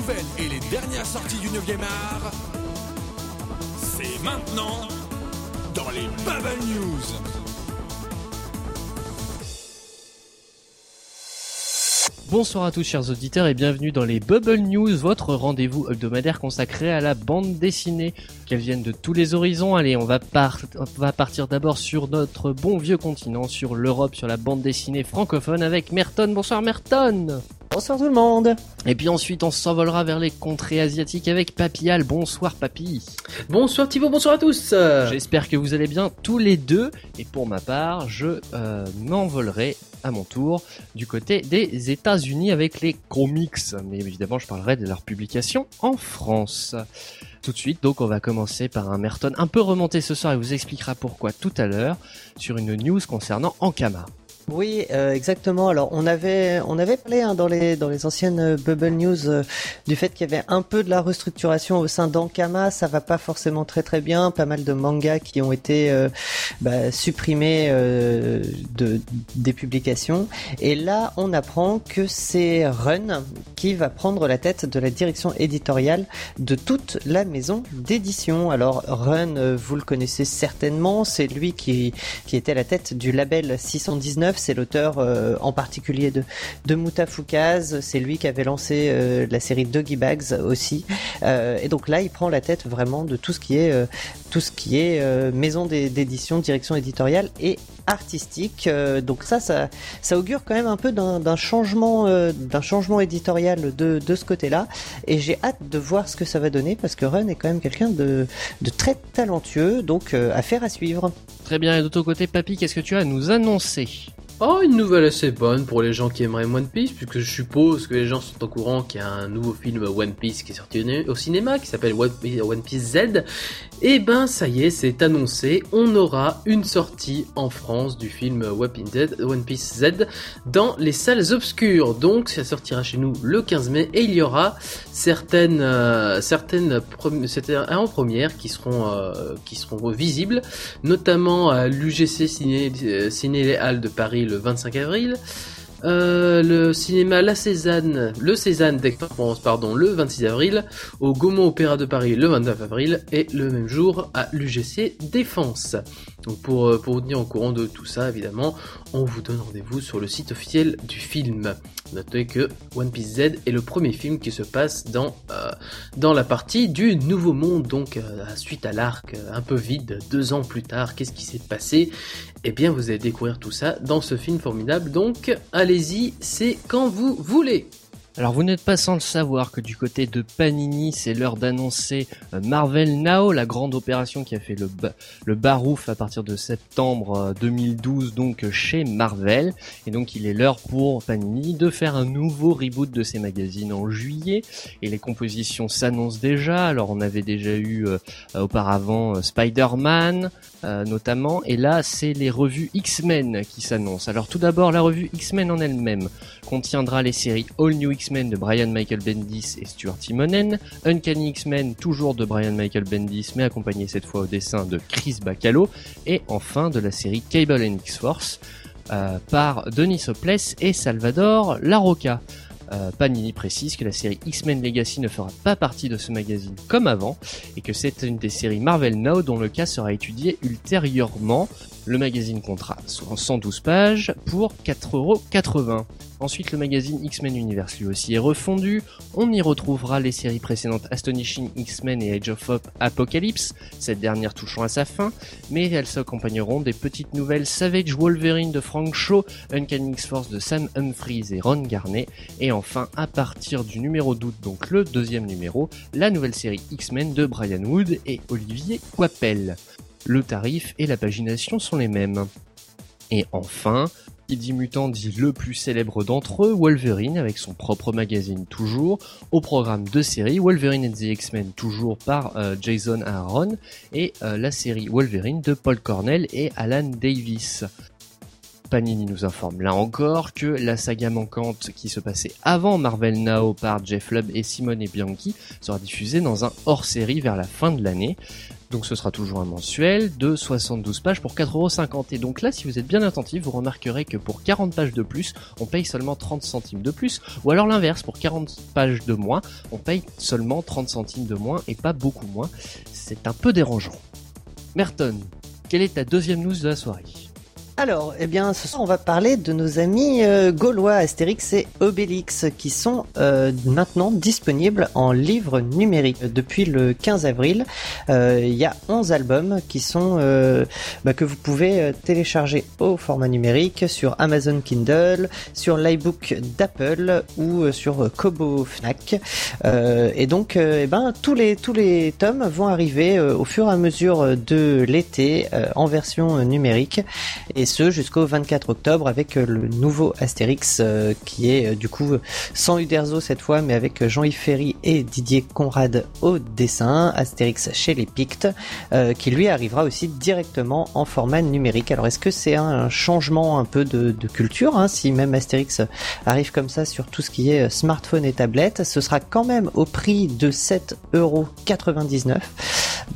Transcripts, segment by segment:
nouvelles et les dernières sorties du 9e art, c'est maintenant dans les Bubble News. Bonsoir à tous chers auditeurs et bienvenue dans les Bubble News, votre rendez-vous hebdomadaire consacré à la bande dessinée, qu'elle vienne de tous les horizons. Allez, on va, on va partir d'abord sur notre bon vieux continent, sur l'Europe, sur la bande dessinée francophone avec Merton. Bonsoir Merton Bonsoir tout le monde Et puis ensuite on s'envolera vers les contrées asiatiques avec Papial. Bonsoir Papy Bonsoir Thibaut, bonsoir à tous J'espère que vous allez bien tous les deux et pour ma part je euh, m'envolerai à mon tour du côté des États-Unis avec les comics. Mais évidemment, je parlerai de leur publication en France. Tout de suite, donc on va commencer par un Merton un peu remonté ce soir et vous expliquera pourquoi tout à l'heure sur une news concernant Ankama. Oui, euh, exactement. Alors on avait on avait parlé hein, dans les dans les anciennes euh, Bubble News euh, du fait qu'il y avait un peu de la restructuration au sein d'Ankama. Ça va pas forcément très très bien. Pas mal de mangas qui ont été bah, supprimés de des publications. Et là, on apprend que c'est Run qui va prendre la tête de la direction éditoriale de toute la maison d'édition. Alors Run, vous le connaissez certainement. C'est lui qui qui était à la tête du label 619 c'est l'auteur euh, en particulier de, de Mutafukaz, c'est lui qui avait lancé euh, la série Doggy Bags aussi. Euh, et donc là, il prend la tête vraiment de tout ce qui est maison d'édition, direction éditoriale et artistique. donc ça, ça, augure quand même un peu d'un changement, éditorial de, ce côté-là. Et j'ai hâte de voir ce que ça va donner parce que Run est quand même quelqu'un de, de très talentueux, donc affaire à suivre. Très bien. Et de ton côté, Papy, qu'est-ce que tu as à nous annoncer? Oh, une nouvelle assez bonne pour les gens qui aimeraient One Piece, puisque je suppose que les gens sont au courant qu'il y a un nouveau film One Piece qui est sorti au cinéma, qui s'appelle One Piece Z. Et ben, ça y est, c'est annoncé, on aura une sortie en France du film One Piece Z dans les salles obscures. Donc, ça sortira chez nous le 15 mai, et il y aura certaines, euh, certaines, en première qui seront, euh, qui seront visibles, notamment à l'UGC Ciné, euh, Ciné Les Halles de Paris le 25 avril. Euh, le cinéma La Cézanne, le Cézanne le 26 avril, au Gaumont Opéra de Paris le 29 avril, et le même jour à l'UGC Défense. Donc pour, euh, pour vous tenir au courant de tout ça, évidemment, on vous donne rendez-vous sur le site officiel du film. Notez que One Piece Z est le premier film qui se passe dans, euh, la partie du Nouveau Monde, donc suite à l'arc un peu vide, deux ans plus tard, qu'est-ce qui s'est passé? Eh bien, vous allez découvrir tout ça dans ce film formidable, donc allez allez-y, c'est quand vous voulez. Alors vous n'êtes pas sans le savoir que du côté de Panini, c'est l'heure d'annoncer euh, Marvel Now, la grande opération qui a fait le, le barouf à partir de septembre 2012 euh, donc chez Marvel. Et donc il est l'heure pour Panini de faire un nouveau reboot de ses magazines en juillet. Et les compositions s'annoncent déjà. Alors on avait déjà eu euh, auparavant Spider-Man notamment. Et là c'est les revues X-Men qui s'annoncent. Alors tout d'abord la revue X-Men en elle-même contiendra les séries All New X-Men de Brian Michael Bendis et Stuart Timonen, Uncanny X-Men toujours de Brian Michael Bendis mais accompagné cette fois au dessin de Chris Bacalo, et enfin de la série Cable and X-Force euh, par Denis Soples et Salvador Larocca. Euh, Panini précise que la série X-Men Legacy ne fera pas partie de ce magazine comme avant et que c'est une des séries Marvel Now dont le cas sera étudié ultérieurement. Le magazine comptera 112 pages pour 4,80€. Ensuite, le magazine X-Men Universe lui aussi est refondu. On y retrouvera les séries précédentes Astonishing X-Men et Age of Hope Apocalypse, cette dernière touchant à sa fin, mais elles s'accompagneront des petites nouvelles Savage Wolverine de Frank Shaw, Uncanny X-Force de Sam Humphries et Ron Garnet, et enfin, à partir du numéro d'août, donc le deuxième numéro, la nouvelle série X-Men de Brian Wood et Olivier Coipel. Le tarif et la pagination sont les mêmes. Et enfin, qui dit mutant dit le plus célèbre d'entre eux, Wolverine, avec son propre magazine toujours, au programme de séries, Wolverine and the X-Men toujours par euh, Jason Aaron, et euh, la série Wolverine de Paul Cornell et Alan Davis. Panini nous informe là encore que la saga manquante qui se passait avant Marvel Now par Jeff Lubb et Simone Bianchi sera diffusée dans un hors-série vers la fin de l'année. Donc ce sera toujours un mensuel de 72 pages pour 4,50€. Et donc là, si vous êtes bien attentif, vous remarquerez que pour 40 pages de plus, on paye seulement 30 centimes de plus. Ou alors l'inverse, pour 40 pages de moins, on paye seulement 30 centimes de moins et pas beaucoup moins. C'est un peu dérangeant. Merton, quelle est ta deuxième news de la soirée? Alors, eh bien, ce soir, on va parler de nos amis euh, gaulois Astérix et Obélix qui sont euh, maintenant disponibles en livre numérique. Depuis le 15 avril, euh, il y a 11 albums qui sont bah, que vous pouvez télécharger au format numérique sur Amazon Kindle, sur l'iBook d'Apple ou sur Kobo Fnac. et donc, eh ben, tous les tous les tomes vont arriver au fur et à mesure de l'été en version numérique. Ce jusqu'au 24 octobre avec euh, le nouveau Astérix euh, qui est euh, du coup sans Uderzo cette fois mais avec Jean-Yves Ferry et Didier Conrad au dessin, Astérix chez les Pictes qui lui arrivera aussi directement en format numérique. Alors est-ce que c'est un changement un peu de, culture hein, si même Astérix arrive comme ça sur tout ce qui est smartphone et tablette? Ce sera quand même au prix de 7,99€.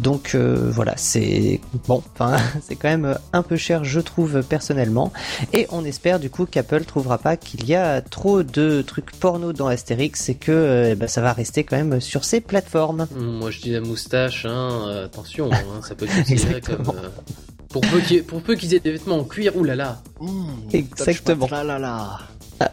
Donc voilà, c'est bon, enfin c'est quand même un peu cher je trouve personnellement. Et on espère du coup qu'Apple trouvera pas qu'il y a trop de trucs porno dans Astérix et que euh, eh ben, ça va rester quand même sur ces plateformes. Mmh, moi je dis la moustache, hein, euh, attention, hein, ça peut être comme... Euh, pour peu qu'ils aient des vêtements en cuir, oulala. Mmh, Exactement. Là, là, là.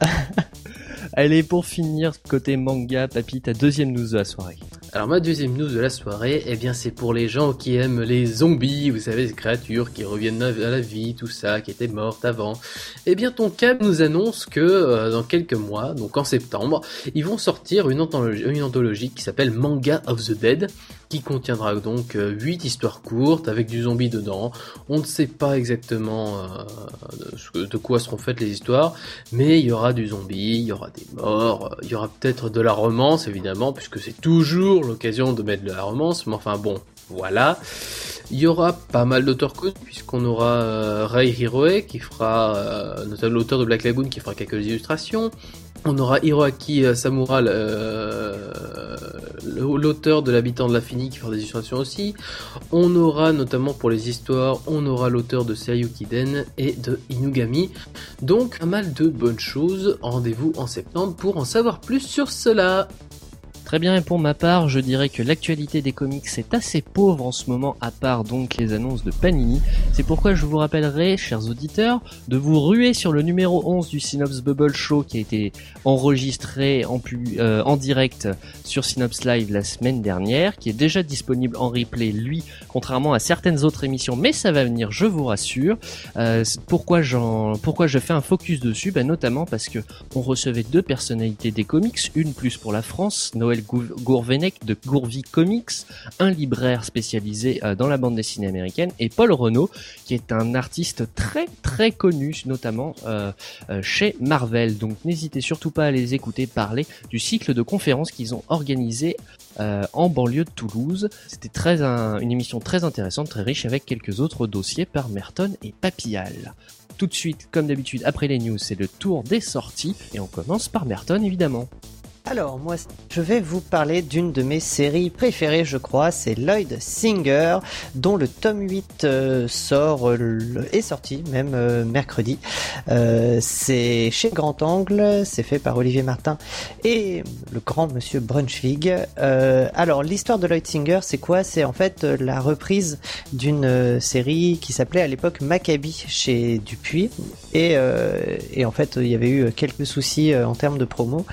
Allez, pour finir, côté manga, Papy, ta deuxième news de la soirée. Alors ma deuxième news de la soirée, eh bien c'est pour les gens qui aiment les zombies, vous savez, ces créatures qui reviennent à la vie, tout ça, qui étaient mortes avant. Eh bien Tonkam nous annonce que euh, dans quelques mois, donc en septembre, ils vont sortir une anthologie, une anthologie qui s'appelle Manga of the Dead, qui contiendra donc 8 euh, histoires courtes avec du zombie dedans. On ne sait pas exactement euh, de quoi seront faites les histoires, mais il y aura du zombie, il y aura des morts, il y aura peut-être de la romance évidemment, puisque c'est toujours l'occasion de mettre de la romance, mais enfin bon, voilà. Il y aura pas mal d'auteurs connus, puisqu'on aura euh, Ray Hiroe, qui fera, notamment l'auteur de Black Lagoon, qui fera quelques illustrations. On aura Hiroaki euh, Samura, euh, l'auteur de l'habitant de l'infini qui fera des illustrations aussi. On aura notamment pour les histoires, on aura l'auteur de Sayuki Den et de Inugami. Donc pas mal de bonnes choses. Rendez-vous en septembre pour en savoir plus sur cela. Très bien, et pour ma part, je dirais que l'actualité des comics est assez pauvre en ce moment, à part donc les annonces de Panini. C'est pourquoi je vous rappellerai, chers auditeurs, de vous ruer sur le numéro 11 du Synops Bubble Show qui a été enregistré en, euh, en direct sur Synops Live la semaine dernière, qui est déjà disponible en replay, lui, contrairement à certaines autres émissions, mais ça va venir, je vous rassure. Euh, pourquoi, pourquoi je fais un focus dessus? Ben, Notamment parce que on recevait deux personnalités des comics, une plus pour la France, Noël Gourvenec de Gourvi Comics, un libraire spécialisé euh, dans la bande dessinée américaine, et Paul Renault, qui est un artiste très très connu, notamment euh, euh, chez Marvel. Donc n'hésitez surtout pas à les écouter parler du cycle de conférences qu'ils ont organisé en banlieue de Toulouse. C'était très une émission très intéressante, très riche, avec quelques autres dossiers par Merton et Papillal. Tout de suite, comme d'habitude, après les news, c'est le tour des sorties, et on commence par Merton évidemment. Alors moi, je vais vous parler d'une de mes séries préférées, je crois, c'est Lloyd Singer, dont le tome 8 euh, sort, euh, est sorti même euh, mercredi. c'est chez Grand Angle, c'est fait par Olivier Martin et le grand monsieur Brunschwig. alors l'histoire de Lloyd Singer, c'est quoi? C'est en fait la reprise d'une série qui s'appelait à l'époque Maccabi chez Dupuis et, et en fait il y avait eu quelques soucis en termes de promo.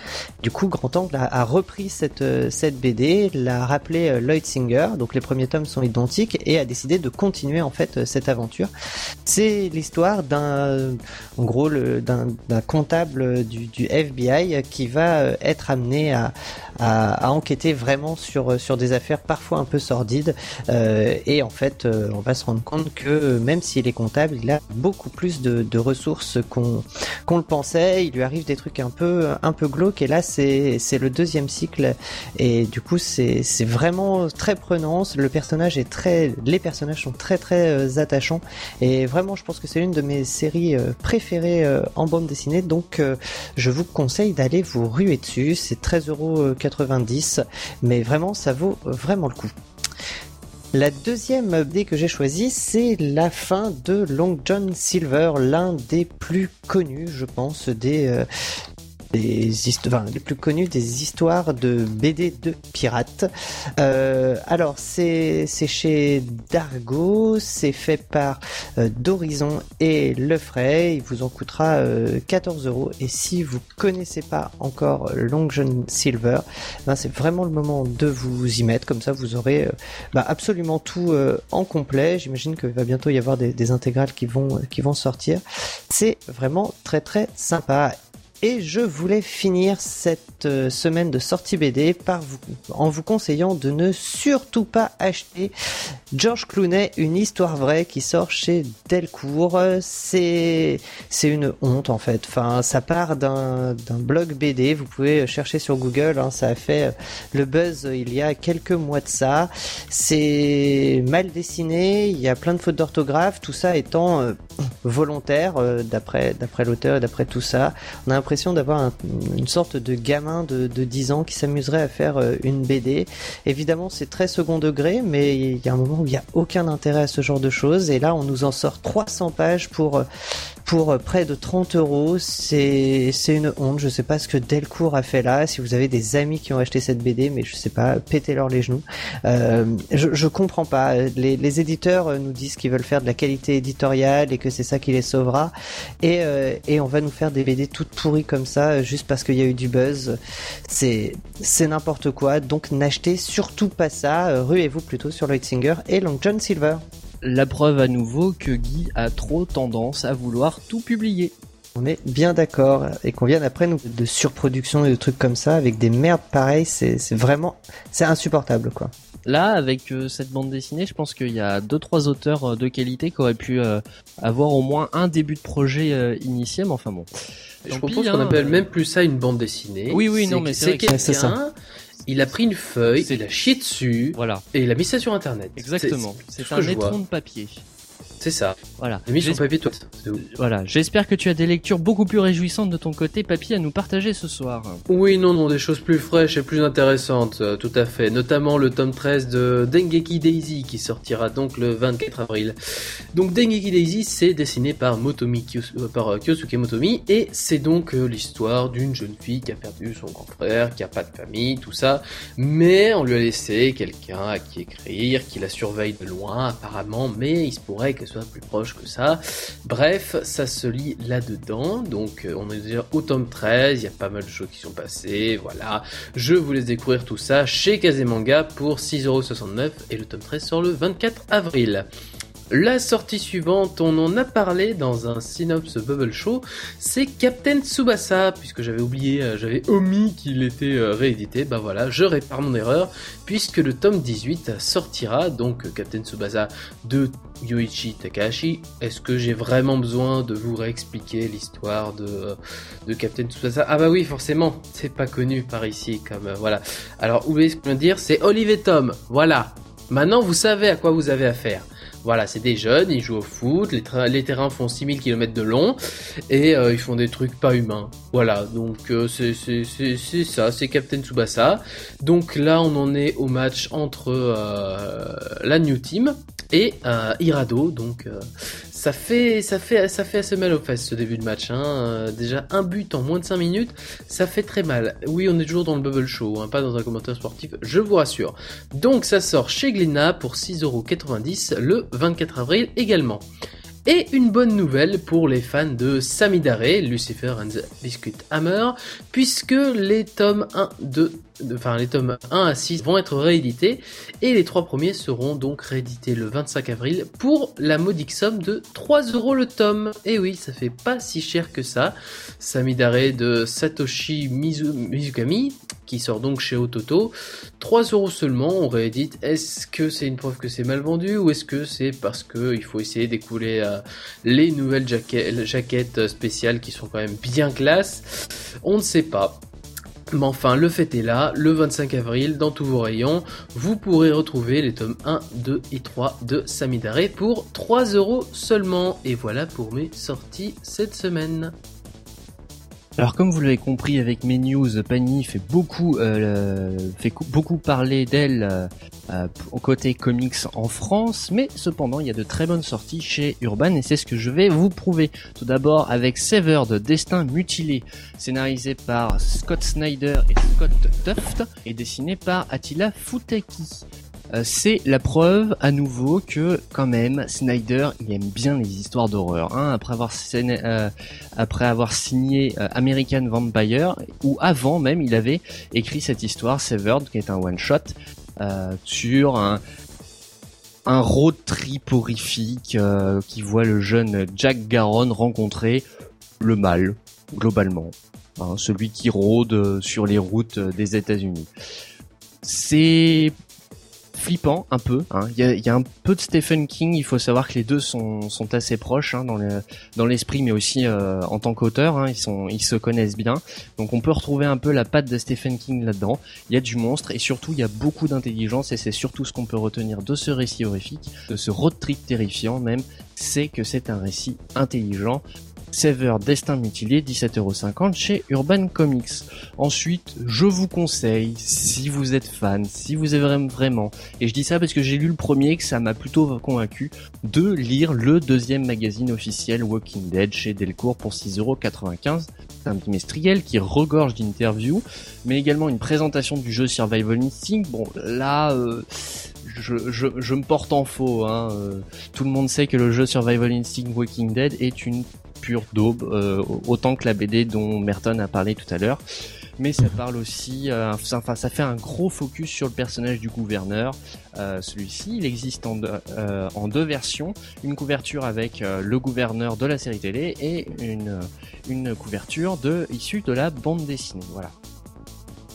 Du coup Grand a, repris cette, euh, BD, l'a rappelé euh, Lloyd Singer, donc les premiers tomes sont identiques, et a décidé de continuer en fait euh, cette aventure. C'est l'histoire d'un, gros, d'un comptable du, FBI qui va être amené à, à, enquêter vraiment sur, sur des affaires parfois un peu sordides, et en fait, on va se rendre compte que même s'il est comptable, il a beaucoup plus de, de ressources qu'on qu'on le pensait. Il lui arrive des trucs un peu un peu glauques, et là c'est le deuxième cycle et du coup c'est vraiment très prenant. Le personnage est très, les personnages sont très très euh, attachants et vraiment je pense que c'est une de mes séries euh, préférées euh, en bande dessinée donc je vous conseille d'aller vous ruer dessus. C'est 13,90€ mais vraiment ça vaut vraiment le coup. La deuxième BD que j'ai choisie, c'est la fin de Long John Silver, l'un des plus connus, je pense, des, euh, des histoires, les plus connus des histoires de BD de pirates. Euh, alors c'est chez Dargo, c'est fait par euh, d'Horizon et Lefray. Il vous en coûtera euh, 14 euros. Et si vous connaissez pas encore Long John Silver, ben c'est vraiment le moment de vous y mettre. Comme ça, vous aurez euh, ben, absolument tout euh, en complet. J'imagine qu'il va bientôt y avoir des, des intégrales qui vont qui vont sortir. C'est vraiment très très sympa. Et je voulais finir cette euh, semaine de sortie BD par vous, en vous conseillant de ne surtout pas acheter George Clooney, une histoire vraie qui sort chez Delcourt. C'est c'est une honte en fait. Enfin, ça part d'un d'un blog BD. Vous pouvez chercher sur Google. Hein, ça a fait le buzz il y a quelques mois de ça. C'est mal dessiné. Il y a plein de fautes d'orthographe. Tout ça étant euh, volontaire euh, d'après d'après l'auteur et d'après tout ça. On a d'avoir un- une sorte de gamin de, de 10 ans qui s'amuserait à faire euh, une BD. Évidemment, c'est très second degré, mais il y a un moment où il n'y a aucun intérêt à ce genre de choses. Et là, on nous en sort 300 pages pour euh, pour euh, près de 30 euros. C'est une honte. Je sais pas ce que Delcourt a fait là. Si vous avez des amis qui ont acheté cette BD, mais je sais pas, pétez-leur les genoux. Euh, je, je comprends pas. Les, éditeurs euh, nous disent qu'ils veulent faire de la qualité éditoriale et que c'est ça qui les sauvera. Et, et on va nous faire des BD toutes pourries comme ça juste parce qu'il y a eu du buzz. C'est n'importe quoi. Donc n'achetez surtout pas ça. Ruez-vous plutôt sur Lloyd et Long John Silver. La preuve à nouveau que Guy a trop tendance à vouloir tout publier. On est bien d'accord et qu'on vienne après nous de surproduction et de trucs comme ça avec des merdes pareilles, c'est vraiment c'est insupportable quoi. Là, avec euh, cette bande dessinée, je pense qu'il y a deux trois auteurs euh, de qualité qui auraient pu euh, avoir au moins un début de projet euh, initié, mais enfin bon. Je Tant propose qu'on hein, appelle euh. même plus ça une bande dessinée. Oui, oui, non, mais c'est quelqu'un, il a pris une feuille, il a chié dessus, Voilà, et il a mis ça sur internet. exactement. C'est- un étron de papier. C'est ça. Voilà. Toi. Voilà, j'espère que tu as des lectures beaucoup plus réjouissantes de ton côté, papy, à nous partager ce soir. Oui, non, non, des choses plus fraîches et plus intéressantes, euh, tout à fait. Notamment le tome 13 de Dengeki Daisy qui sortira donc le 24 avril. Donc Dengeki Daisy, c'est dessiné par Motomi Kyos- euh, par euh, Kyosuke Motomi et c'est donc l'histoire d'une jeune fille qui a perdu son grand frère, qui a pas de famille, tout ça, mais on lui a laissé quelqu'un à qui écrire, qui la surveille de loin apparemment, mais il se pourrait qu'elle soit plus proche que ça. Bref, ça se lit là-dedans, donc euh, on est déjà au tome 13, il y a pas mal de choses qui sont passées, voilà. Je vous laisse découvrir tout ça chez Kazemanga pour 6,69€ et le tome 13 sort le 24 avril. La sortie suivante, on en a parlé dans un Synops Bubble Show, c'est Captain Tsubasa, puisque j'avais oublié, euh, j'avais omis qu'il était euh, réédité, bah voilà, je répare mon erreur, puisque le tome 18 sortira, donc euh, Captain Tsubasa de Yoichi Takahashi. Est-ce que j'ai vraiment besoin de vous réexpliquer l'histoire de, de Captain Tsubasa? Ah bah oui, forcément, c'est pas connu par ici, comme voilà. Alors, voulez ce que je veux dire? C'est Olive Tom, voilà. Maintenant, vous savez à quoi vous avez affaire. Voilà, c'est des jeunes, ils jouent au foot, les, terrains font 6000 km de long, et euh, ils font des trucs pas humains. Voilà, donc euh, c'est ça, c'est Captain Tsubasa. Donc là, on en est au match entre euh, la New Team et Hirado, donc ça fait ça fait ça fait assez mal aux fesses ce début de match. Hein. Euh, déjà un but en moins de 5 minutes, ça fait très mal. Oui, on est toujours dans le bubble show, hein, pas dans un commentaire sportif, je vous rassure. Donc ça sort chez Glénat pour 6,90€ le 24 avril également. Et une bonne nouvelle pour les fans de Samidare, Lucifer and the Biscuit Hammer, puisque les tomes 1, 2, de- enfin les tomes 1 à 6 vont être réédités, et les trois premiers seront donc réédités le 25 avril pour la modique somme de 3 euros le tome. Et oui, ça fait pas si cher que ça. Samidare de Satoshi Mizu- Mizukami, qui sort donc chez Ototo. 3 euros seulement, on réédite. Est-ce que c'est une preuve que c'est mal vendu ou est-ce que c'est parce que il faut essayer d'écouler euh, les nouvelles jaquettes, jaquettes spéciales qui sont quand même bien classe? On ne sait pas. Mais enfin, le fait est là, le 25 avril, dans tous vos rayons, vous pourrez retrouver les tomes 1, 2 et 3 de Samidare pour 3 euros seulement. Et voilà pour mes sorties cette semaine. Alors comme vous l'avez compris avec mes news, Panini fait beaucoup, euh, fait cou- beaucoup parler d'elle euh, euh, au côté comics en France, mais cependant il y a de très bonnes sorties chez Urban et c'est ce que je vais vous prouver. Tout d'abord avec Severed, Destin mutilé, scénarisé par Scott Snyder et Scott Tuft et dessiné par Attila Futeki. Euh, c'est la preuve à nouveau que quand même Snyder il aime bien les histoires d'horreur. Hein, après avoir euh, après avoir signé euh, American Vampire ou avant même il avait écrit cette histoire Severed qui est un one shot sur un un road trip horrifique qui voit le jeune Jack Garon rencontrer le mal globalement, hein, celui qui rôde sur les routes des États-Unis. C'est flippant un peu. Hein. Il y, a, un peu de Stephen King. Il faut savoir que les deux sont, assez proches hein, dans le dans l'esprit, mais aussi euh, en tant qu'auteur. Hein, ils ils se connaissent bien. Donc on peut retrouver un peu la patte de Stephen King là-dedans. Il y a du monstre et surtout il y a beaucoup d'intelligence et c'est surtout ce qu'on peut retenir de ce récit horrifique, de ce road trip terrifiant même, c'est que c'est un récit intelligent Sever Destin Mutilé, 17,50€ chez Urban Comics. Ensuite, je vous conseille, si vous êtes fan, si vous êtes vraiment, et je dis ça parce que j'ai lu le premier que ça m'a plutôt convaincu, de lire le deuxième magazine officiel Walking Dead chez Delcourt pour 6,95€. C'est un bimestriel qui regorge d'interviews, mais également une présentation du jeu Survival Instinct. Bon, là, euh, je, je, me porte en faux. Hein. Euh, tout le monde sait que le jeu Survival Instinct Walking Dead est une pure daube, euh, autant que la BD dont Merton a parlé tout à l'heure. Mais ça parle aussi, euh, enfin ça fait un gros focus sur le personnage du gouverneur. Euh, celui-ci, il existe en, deux versions, une couverture avec le gouverneur de la série télé et une, une couverture de issue de la bande dessinée. Voilà.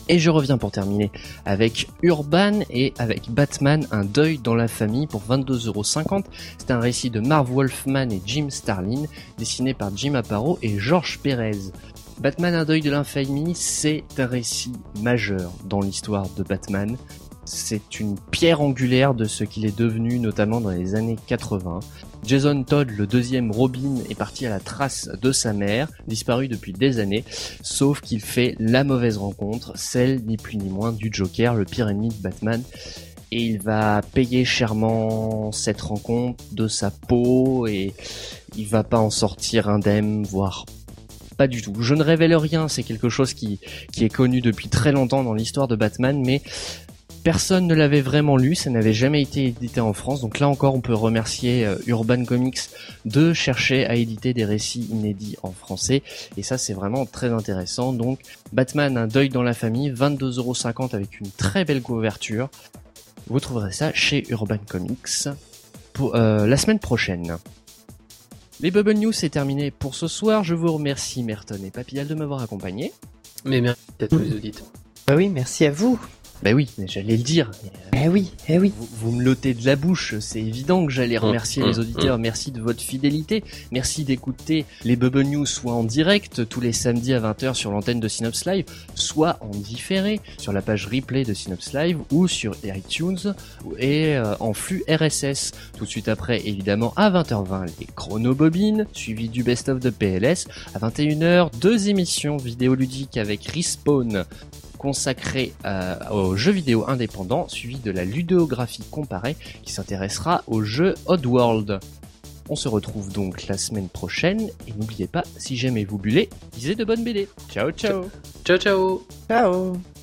Et je reviens pour terminer avec Urban et avec Batman, un deuil dans la famille pour 22,50€. C'est un récit de Marv Wolfman et Jim Starlin, dessiné par Jim Aparo et Georges Pérez. Batman, un deuil de l'infamie, c'est un récit majeur dans l'histoire de Batman. C'est une pierre angulaire de ce qu'il est devenu, notamment dans les années 80. Jason Todd, le deuxième Robin, est parti à la trace de sa mère, disparue depuis des années, sauf qu'il fait la mauvaise rencontre, celle ni plus ni moins du Joker, le pire ennemi de Batman. Et il va payer chèrement cette rencontre de sa peau et il va pas en sortir indemne, voire pas du tout. Je ne révèle rien, c'est quelque chose qui, qui est connu depuis très longtemps dans l'histoire de Batman, mais Personne ne l'avait vraiment lu, ça n'avait jamais été édité en France, donc là encore on peut remercier euh, Urban Comics de chercher à éditer des récits inédits en français, et ça c'est vraiment très intéressant. Donc Batman, un deuil dans la famille, 22,50€ avec une très belle couverture. Vous trouverez ça chez Urban Comics pour euh, la semaine prochaine. Les Bubble News c'est terminé pour ce soir. Je vous remercie Merton et Papillal de m'avoir accompagné. Mais merci à tous les auditeurs. Bah oui, merci à vous. Ben oui, j'allais le dire. Eh oui, eh oui. Vous, me l'ôtez de la bouche, c'est évident que j'allais hum, remercier les hum, auditeurs. Hum. Merci de votre fidélité. Merci d'écouter les Bubble News soit en direct tous les samedis à 20h sur l'antenne de Synops Live, soit en différé sur la page replay de Synops Live ou sur iTunes et euh, en flux RSS. Tout de suite après, évidemment, à 20h20, les chronobobines, suivi du best-of de PLS. À 21h, deux émissions vidéoludiques avec Respawn consacré euh, aux jeux vidéo indépendants, suivi de la ludéographie comparée qui s'intéressera au jeu Oddworld. On se retrouve donc la semaine prochaine et n'oubliez pas, si jamais vous bullez, lisez de bonnes BD. Ciao ciao Ciao ciao Ciao